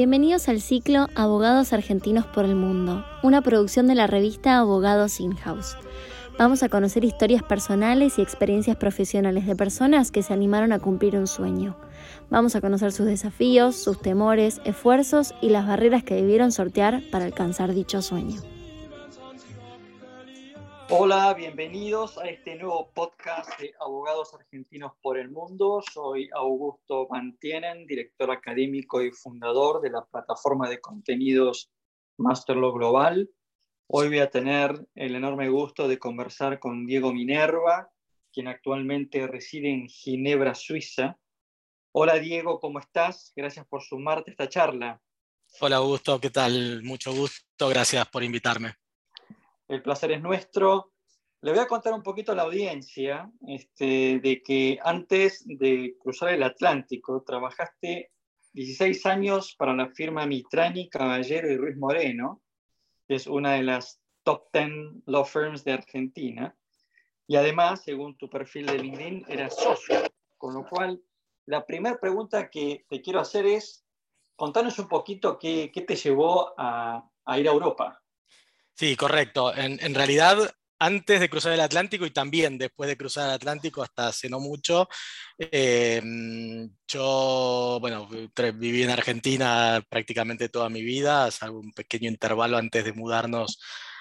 Bienvenidos al ciclo Abogados Argentinos por el Mundo, una producción de la revista Abogados In-House. Vamos a conocer historias personales y experiencias profesionales de personas que se animaron a cumplir un sueño. Vamos a conocer sus desafíos, sus temores, esfuerzos y las barreras que debieron sortear para alcanzar dicho sueño. Hola, bienvenidos a este nuevo podcast de Abogados Argentinos por el Mundo. Soy Augusto Mantienen, director académico y fundador de la plataforma de contenidos Masterlo Global. Hoy voy a tener el enorme gusto de conversar con Diego Minerva, quien actualmente reside en Ginebra, Suiza. Hola Diego, ¿cómo estás? Gracias por sumarte a esta charla. Hola Augusto, ¿qué tal? Mucho gusto, gracias por invitarme el placer es nuestro. Le voy a contar un poquito a la audiencia este, de que antes de cruzar el Atlántico trabajaste 16 años para la firma Mitrani, Caballero y Ruiz Moreno, que es una de las top 10 law firms de Argentina. Y además, según tu perfil de LinkedIn, eras socio. Con lo cual, la primera pregunta que te quiero hacer es, contanos un poquito qué, qué te llevó a, a ir a Europa. Sí, correcto. En, realidad, antes de cruzar el Atlántico y también después de cruzar el Atlántico, hasta hace no mucho, em, yo, bueno, viví en Argentina prácticamente toda mi vida, salvo un pequeño intervalo antes de mudarnos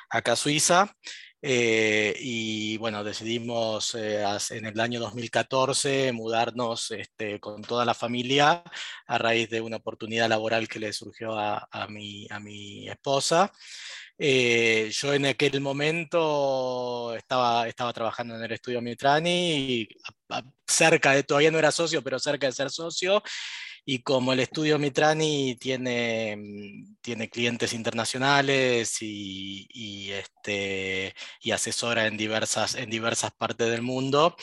acá a Suiza. Eh, y bueno, decidimos eh, en el año 2014 mudarnos este, con toda la familia a raíz de una oportunidad laboral que le surgió a, mi, a mi esposa. Eh, yo en aquel momento estaba, estaba trabajando en el estudio Mitrani, cerca de, todavía no era socio, pero cerca de ser socio, y como el estudio Mitrani tiene, mm, tiene clientes internacionales y, este, y asesora en diversas, en diversas partes del mundo,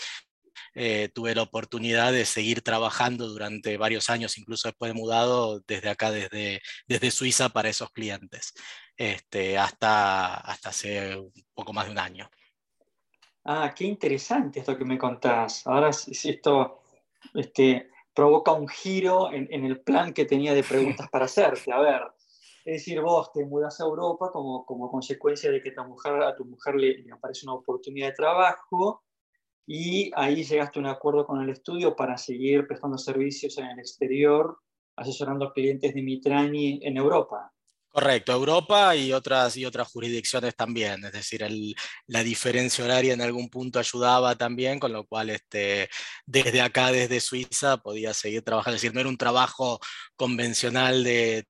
eh, tuve la oportunidad de seguir trabajando durante varios años, incluso después de mudado desde acá, desde, desde Suiza para esos clientes, este, hasta, hasta hace un poco más de un año. Ah, qué interesante esto que me contás. Ahora si esto este, provoca un giro en, el plan que tenía de preguntas para hacerte. A ver, es decir, vos te mudas a Europa como, como consecuencia de que a tu mujer le, le aparece una oportunidad de trabajo y ahí llegaste a un acuerdo con el estudio para seguir prestando servicios en el exterior, asesorando a clientes de Mitrani en Europa. Correcto, Europa y otras, y otras jurisdicciones también, es decir, la diferencia horaria en algún punto ayudaba también, con lo cual este, desde acá, desde Suiza, podía seguir trabajando, es decir, no era un trabajo convencional de,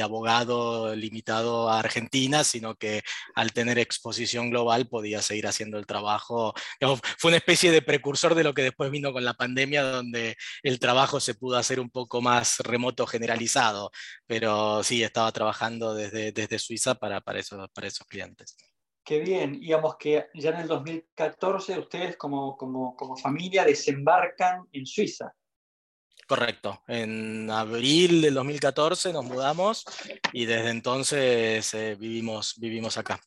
abogado limitado a Argentina, sino que al tener exposición global podía seguir haciendo el trabajo. fue una especie de precursor de lo que después vino con la pandemia, donde el trabajo se pudo hacer un poco más remoto generalizado, pero sí, estaba trabajando desde, desde Suiza para, para, esos, para esos clientes. Qué bien, digamos que ya en el 2014 ustedes como, como, como familia desembarcan en Suiza. Correcto, en abril del 2014 nos mudamos y desde entonces eh, vivimos, vivimos acá.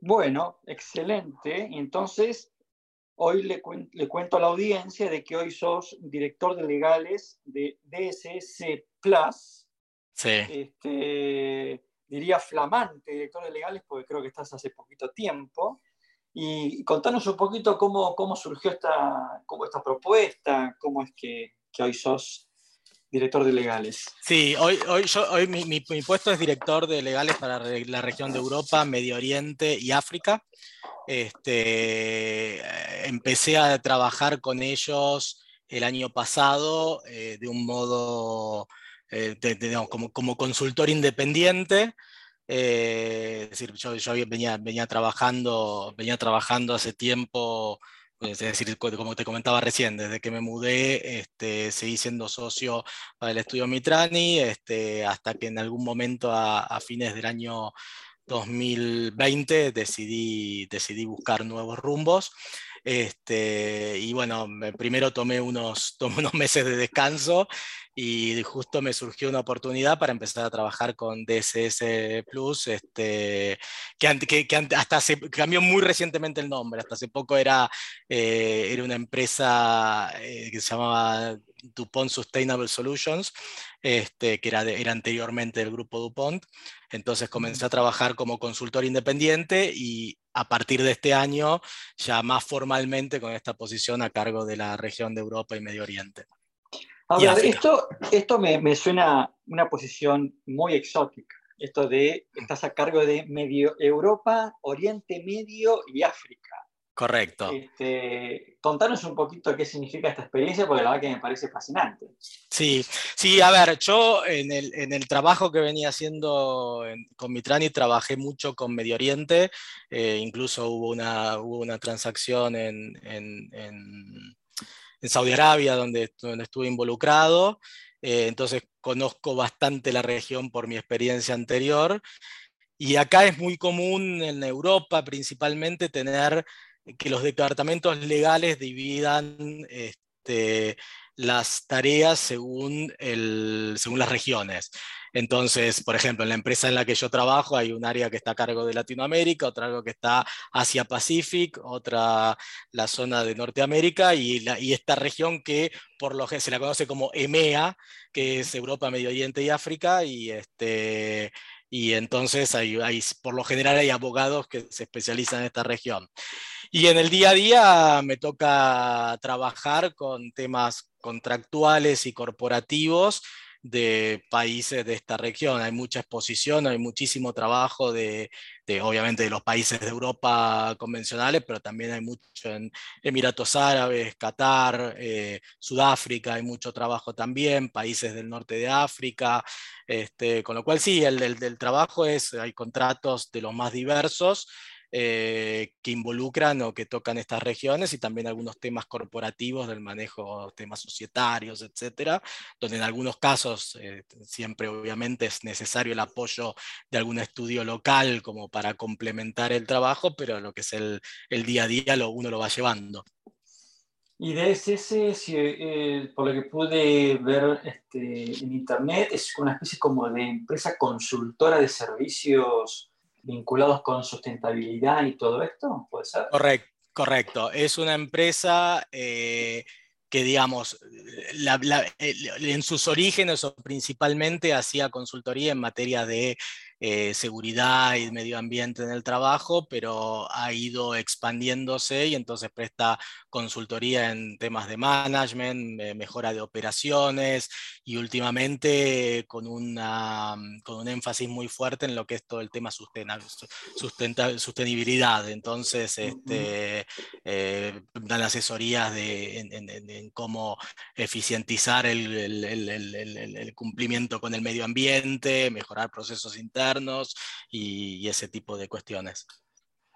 Bueno, excelente. Entonces, hoy le, le, cuento a la audiencia de que hoy sos director de legales de DSS Plus, Sí. Este, diría flamante director de legales, porque creo que estás hace poquito tiempo. Y contanos un poquito cómo, cómo surgió esta, cómo esta propuesta, cómo es que, que, hoy sos director de legales. Sí, hoy, hoy, yo, hoy mi, mi, mi, puesto es director de legales para la región de Europa, Medio Oriente y África. Este, empecé a trabajar con ellos el año pasado eh, de un modo eh, como, como, consultor independiente. Eh, decir, yo, yo, venía, venía, trabajando, venía trabajando hace tiempo, pues, es decir, como te comentaba recién, desde que me mudé, este, seguí siendo socio del estudio Mitrani, este, hasta que en algún momento a, a fines del año 2020 decidí, decidí buscar nuevos rumbos. Este, y bueno, primero tomé unos, tomé unos meses de descanso y justo me surgió una oportunidad para empezar a trabajar con DSS Plus, este, que, hasta cambió muy recientemente el nombre, hasta hace poco era, eh, era una empresa eh, que se llamaba DuPont Sustainable Solutions, este, que era, era anteriormente del grupo DuPont. Entonces comencé a trabajar como consultor independiente y a partir de este año ya más formalmente con esta posición a cargo de la región de Europa y Medio Oriente. A ver, esto, esto me, me suena una posición muy exótica esto de estás a cargo de medio Europa, Oriente Medio y África. Correcto. Este, contanos un poquito qué significa esta experiencia, porque la verdad que me parece fascinante. Sí, sí, a ver, yo en el, en el trabajo que venía haciendo con Mitrani trabajé mucho con Medio Oriente, eh, incluso hubo una, hubo una transacción en, en, en, en Saudi Arabia donde, donde estuve involucrado. Eh, entonces conozco bastante la región por mi experiencia anterior. Y acá es muy común en Europa principalmente tener que los departamentos legales dividan este, las tareas según, el, según las regiones. Entonces, por ejemplo, en la empresa en la que yo trabajo hay un área que está a cargo de Latinoamérica, otra algo que está Asia Pacific, otra la zona de Norteamérica y, esta región que por lo que se la conoce como EMEA, que es Europa, Medio Oriente y África, y este y entonces hay, por lo general hay abogados que se especializan en esta región. Y en el día a día me toca trabajar con temas contractuales y corporativos de países de esta región. Hay mucha exposición, hay muchísimo trabajo de, obviamente, de los países de Europa convencionales, pero también hay mucho en Emiratos Árabes, Qatar, eh, Sudáfrica, hay mucho trabajo también, países del norte de África, este, con lo cual sí, el, del trabajo es, hay contratos de los más diversos. Eh, que involucran o que tocan estas regiones y también algunos temas corporativos del manejo, temas societarios, etcétera, donde en algunos casos eh, siempre obviamente es necesario el apoyo de algún estudio local como para complementar el trabajo, pero lo que es el, el día a día lo, uno lo va llevando. Y de ese, eh, por lo que pude ver este, en internet, es una especie como de empresa consultora de servicios vinculados con sustentabilidad y todo esto, ¿puede ser? Correcto, correcto. Es una empresa eh, que, digamos, en sus orígenes o principalmente hacía consultoría en materia de eh, seguridad y medio ambiente en el trabajo, pero ha ido expandiéndose y entonces presta consultoría en temas de management, mejora de operaciones y últimamente con, una, con un énfasis muy fuerte en lo que es todo el tema sustentabilidad. Entonces, este, eh, dan asesorías de, en, cómo eficientizar el, el, el cumplimiento con el medio ambiente, mejorar procesos internos y, ese tipo de cuestiones.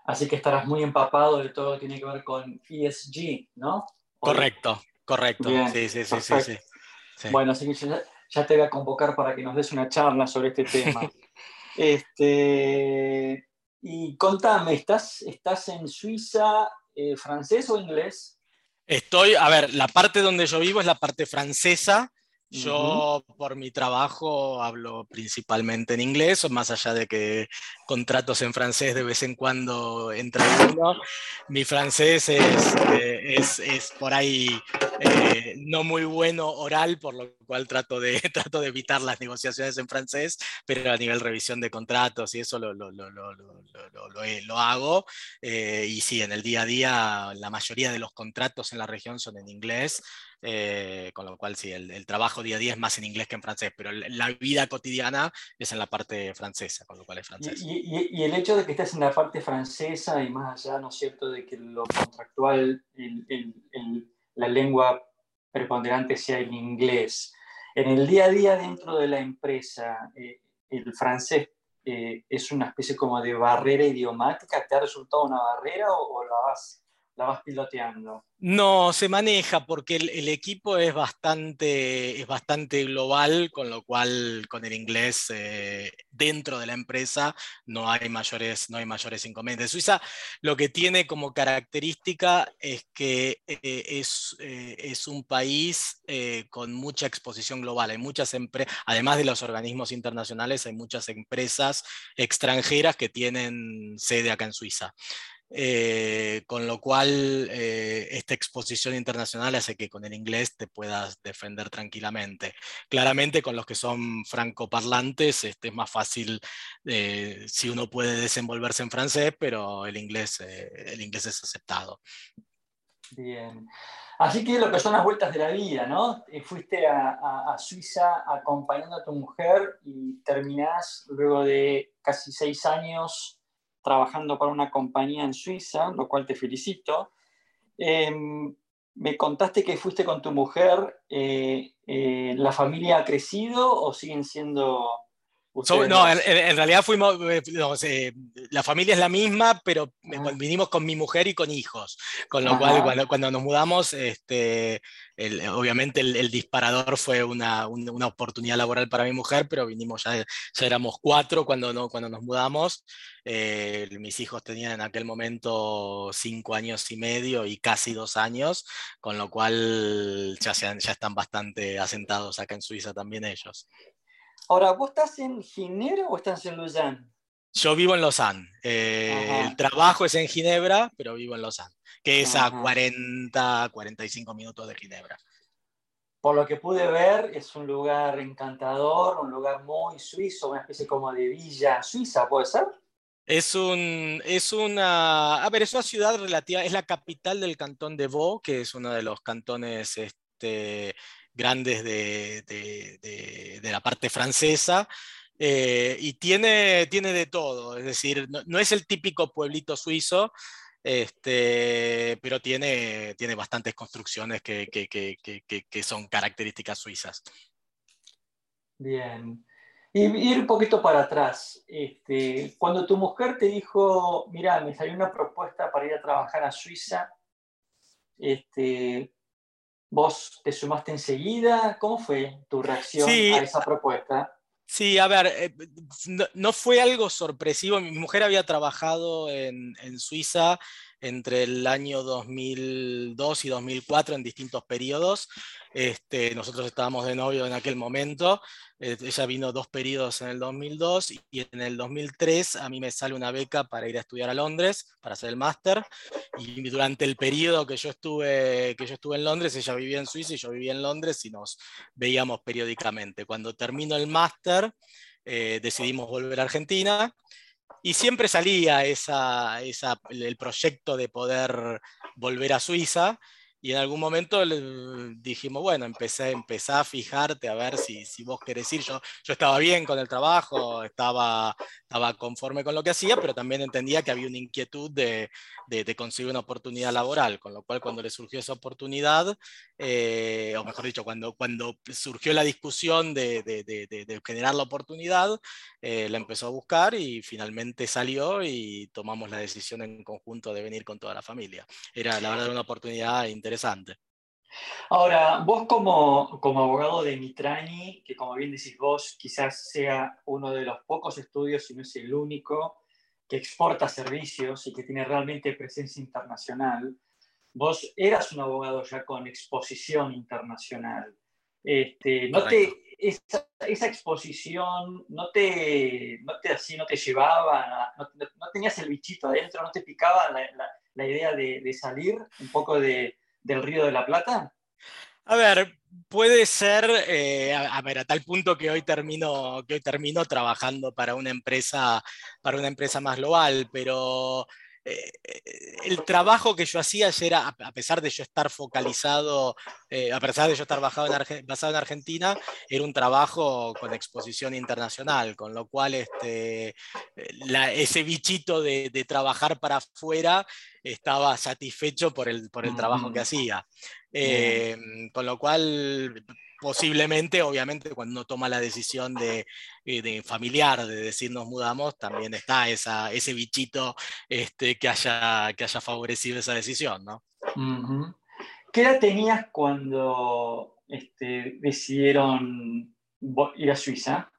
Así que estarás muy empapado de todo lo que tiene que ver con ESG, ¿no? Correcto, correcto. sí, sí, sí, sí, Bueno, así que ya, te voy a convocar para que nos des una charla sobre este tema. este, y contame, ¿estás, estás en Suiza eh, francés o inglés? Estoy, a ver, la parte donde yo vivo es la parte francesa, yo por mi trabajo hablo principalmente en inglés, más allá de que contratos en francés de vez en cuando entra uno. Mi francés es, eh, es, es por ahí eh, no muy bueno oral, por lo cual trato de, trato de evitar las negociaciones en francés, pero a nivel revisión de contratos y eso lo, lo, lo, lo hago. Eh, y sí, en el día a día la mayoría de los contratos en la región son en inglés. Eh, con lo cual sí, el, trabajo día a día es más en inglés que en francés, pero la vida cotidiana es en la parte francesa, con lo cual es francés. Y, el hecho de que estés en la parte francesa y más allá, ¿no es cierto?, de que lo contractual, la lengua preponderante sea el inglés. En el día a día dentro de la empresa, eh, el francés eh, es una especie como de barrera idiomática. ¿Te ha resultado una barrera o, o la vas la vas piloteando? No, se maneja porque el, equipo es bastante, es bastante global, con lo cual con el inglés eh, dentro de la empresa no hay, mayores, no hay mayores inconvenientes. Suiza lo que tiene como característica es que eh, es, eh, es, un país con mucha exposición global. Hay muchas además de los organismos internacionales, hay muchas empresas extranjeras que tienen sede acá en Suiza. Eh, con lo cual eh, esta exposición internacional hace que con el inglés te puedas defender tranquilamente. Claramente con los que son francoparlantes este, es más fácil eh, si uno puede desenvolverse en francés, pero el inglés, el inglés es aceptado. Bien. Así que lo que son las vueltas de la vida, ¿no? Fuiste a, a, Suiza acompañando a tu mujer y terminás luego de casi seis años trabajando para una compañía en Suiza, lo cual te felicito. Em, me contaste que fuiste con tu mujer. Eh, eh, ¿La familia ha crecido o siguen siendo no, en, realidad fuimos, eh, la familia es la misma, pero vinimos con mi mujer y con hijos, con lo cual cuando, nos mudamos, este, obviamente el, disparador fue una, una, oportunidad laboral para mi mujer, pero vinimos ya, ya éramos cuatro cuando, no, cuando nos mudamos, eh, mis hijos tenían en aquel momento cinco años y medio y casi dos años, con lo cual ya, ya están bastante asentados acá en Suiza también ellos. Ahora, ¿vos estás en Ginebra o estás en Lausanne? Yo vivo en Lausanne. Eh, el trabajo es en Ginebra, pero vivo en Lausanne, que es a 40, 45 minutos de Ginebra. Por lo que pude ver, es un lugar encantador, un lugar muy suizo, una especie como de villa suiza, ¿puede ser? Es, un, es una, a ver, es una ciudad relativa, es la capital del cantón de Vaud, que es uno de los cantones este, grandes de, la parte francesa. Eh, y tiene, tiene de todo, es decir, no, es el típico pueblito suizo, este, pero tiene, tiene bastantes construcciones que, que, son características suizas. Bien. Y ir un poquito para atrás. Este, cuando tu mujer te dijo, mira, me salió una propuesta para ir a trabajar a Suiza, este, ¿Vos te sumaste enseguida? ¿Cómo fue tu reacción a esa propuesta? Sí, a ver, eh, no, fue algo sorpresivo. Mi mujer había trabajado en, en, Suiza entre el año 2002 y 2004 en distintos periodos. Este, nosotros estábamos de novio en aquel momento. Eh, ella vino dos periodos en el 2002 y en el 2003 a mí me sale una beca para ir a estudiar a Londres, para hacer el máster. Y durante el periodo que yo, estuve, que yo estuve en Londres, ella vivía en Suiza y yo vivía en Londres y nos veíamos periódicamente. Cuando terminó el máster, eh, decidimos volver a Argentina y siempre salía esa, el proyecto de poder volver a Suiza y en algún momento dijimos, bueno, empecé, empecé a fijarte a ver si, si vos querés ir. Yo, yo estaba bien con el trabajo, estaba, estaba conforme con lo que hacía, pero también entendía que había una inquietud de, de, conseguir una oportunidad laboral, con lo cual cuando le surgió esa oportunidad, eh, o mejor dicho, cuando, cuando surgió la discusión de, de generar la oportunidad, eh, la empezó a buscar y finalmente salió y tomamos la decisión en conjunto de venir con toda la familia. Era la verdad una oportunidad interesante. Ahora, vos como, como abogado de Mitrani, que como bien decís vos, quizás sea uno de los pocos estudios, si no es el único, que exporta servicios y que tiene realmente presencia internacional, vos eras un abogado ya con exposición internacional. Este, ¿no te, esa, esa, exposición no te, no te, así, no te llevaba, no, no, tenías el bichito adentro, no te picaba la, la, la idea de, de, salir un poco de, del Río de la Plata? A ver, puede ser, eh, a, ver, a tal punto que hoy termino, que hoy termino trabajando para una empresa, para una empresa más global, pero eh, el trabajo que yo hacía era, a pesar de yo estar focalizado, eh, a pesar de yo estar basado en, basado en, Argentina, era un trabajo con exposición internacional, con lo cual este, ese bichito de, trabajar para afuera estaba satisfecho por el, por el trabajo que hacía. Eh, con lo cual posiblemente, obviamente, cuando uno toma la decisión de, eh, familiar, de decir nos mudamos, también está ese bichito este, que, haya, que haya favorecido esa decisión, ¿no? ¿Qué edad tenías cuando este, decidieron ir a Suiza?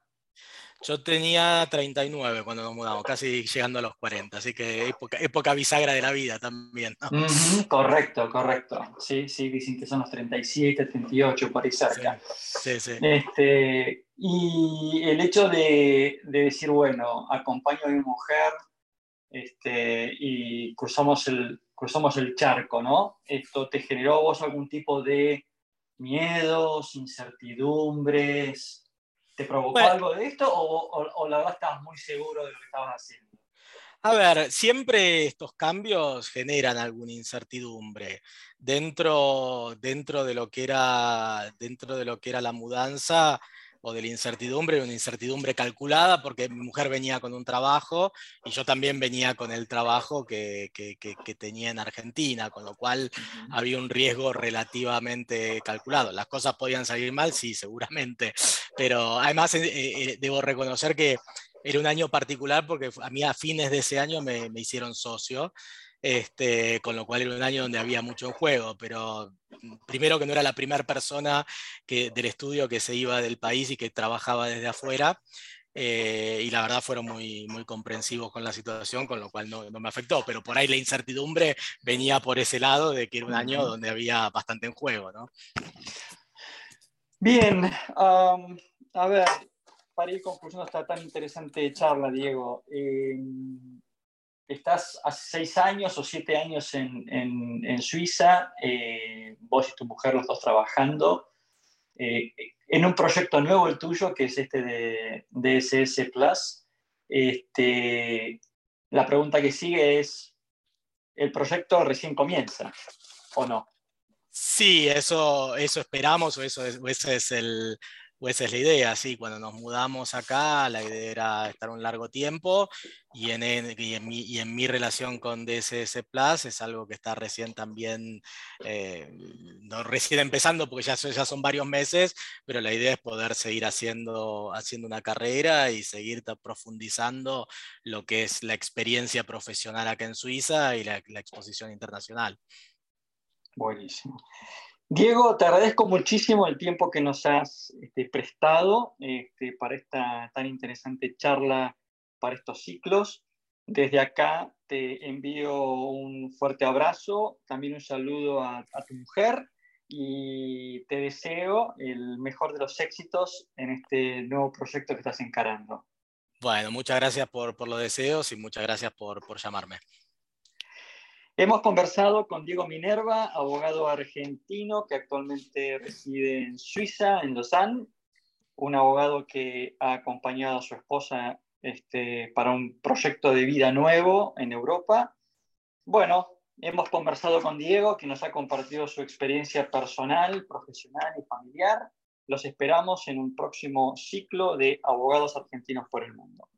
Yo tenía 39 cuando nos mudamos, casi llegando a los 40, así que época, época bisagra de la vida también. correcto, correcto. Sí, sí, dicen que son los 37, 38, por ahí cerca. Sí, sí. Este, y el hecho de, de, decir, bueno, acompaño a mi mujer este, y cruzamos el, cruzamos el charco, ¿no? ¿Esto te generó vos algún tipo de miedos, incertidumbres? ¿Te provocó algo de esto o, la verdad estabas muy seguro de lo que estabas haciendo? A ver, siempre estos cambios generan alguna incertidumbre. Dentro, dentro, de lo que era, dentro de lo que era la mudanza, o de la incertidumbre, una incertidumbre calculada, porque mi mujer venía con un trabajo y yo también venía con el trabajo que, que, que, tenía en Argentina, con lo cual había un riesgo relativamente calculado. Las cosas podían salir mal, sí, seguramente, pero además eh, eh, debo reconocer que era un año particular porque a mí a fines de ese año me, me hicieron socio este, con lo cual era un año donde había mucho en juego, pero mm, primero que no era la primera persona que, del estudio que se iba del país y que trabajaba desde afuera, eh, y la verdad fueron muy, muy comprensivos con la situación, con lo cual no, no, me afectó, pero por ahí la incertidumbre venía por ese lado de que era un año donde había bastante en juego. ¿no? Bien, a ver, para ir concluyendo esta tan interesante charla, Diego. Eh, estás hace seis años o siete años en, Suiza, eh, vos y tu mujer los dos trabajando, eh, en un proyecto nuevo el tuyo, que es este de DSS Plus. Este, la pregunta que sigue es, ¿el proyecto recién comienza o no? Sí, eso, eso esperamos, o eso ese es el, pues esa es la idea, sí, cuando nos mudamos acá, la idea era estar un largo tiempo y en, y en, mi, y en mi, relación con DSS Plus es algo que está recién también, eh, no recién empezando porque ya, ya son varios meses, pero la idea es poder seguir haciendo, haciendo una carrera y seguir profundizando lo que es la experiencia profesional acá en Suiza y la, la exposición internacional. Buenísimo. Diego, te agradezco muchísimo el tiempo que nos has este, prestado este, para esta tan interesante charla, para estos ciclos. Desde acá te envío un fuerte abrazo, también un saludo a, tu mujer y te deseo el mejor de los éxitos en este nuevo proyecto que estás encarando. Bueno, muchas gracias por, los deseos y muchas gracias por llamarme. Hemos conversado con Diego Minerva, abogado argentino que actualmente reside en Suiza, en Lausanne, un abogado que ha acompañado a su esposa este, para un proyecto de vida nuevo en Europa. Bueno, hemos conversado con Diego, que nos ha compartido su experiencia personal, profesional y familiar. Los esperamos en un próximo ciclo de Abogados Argentinos por el Mundo.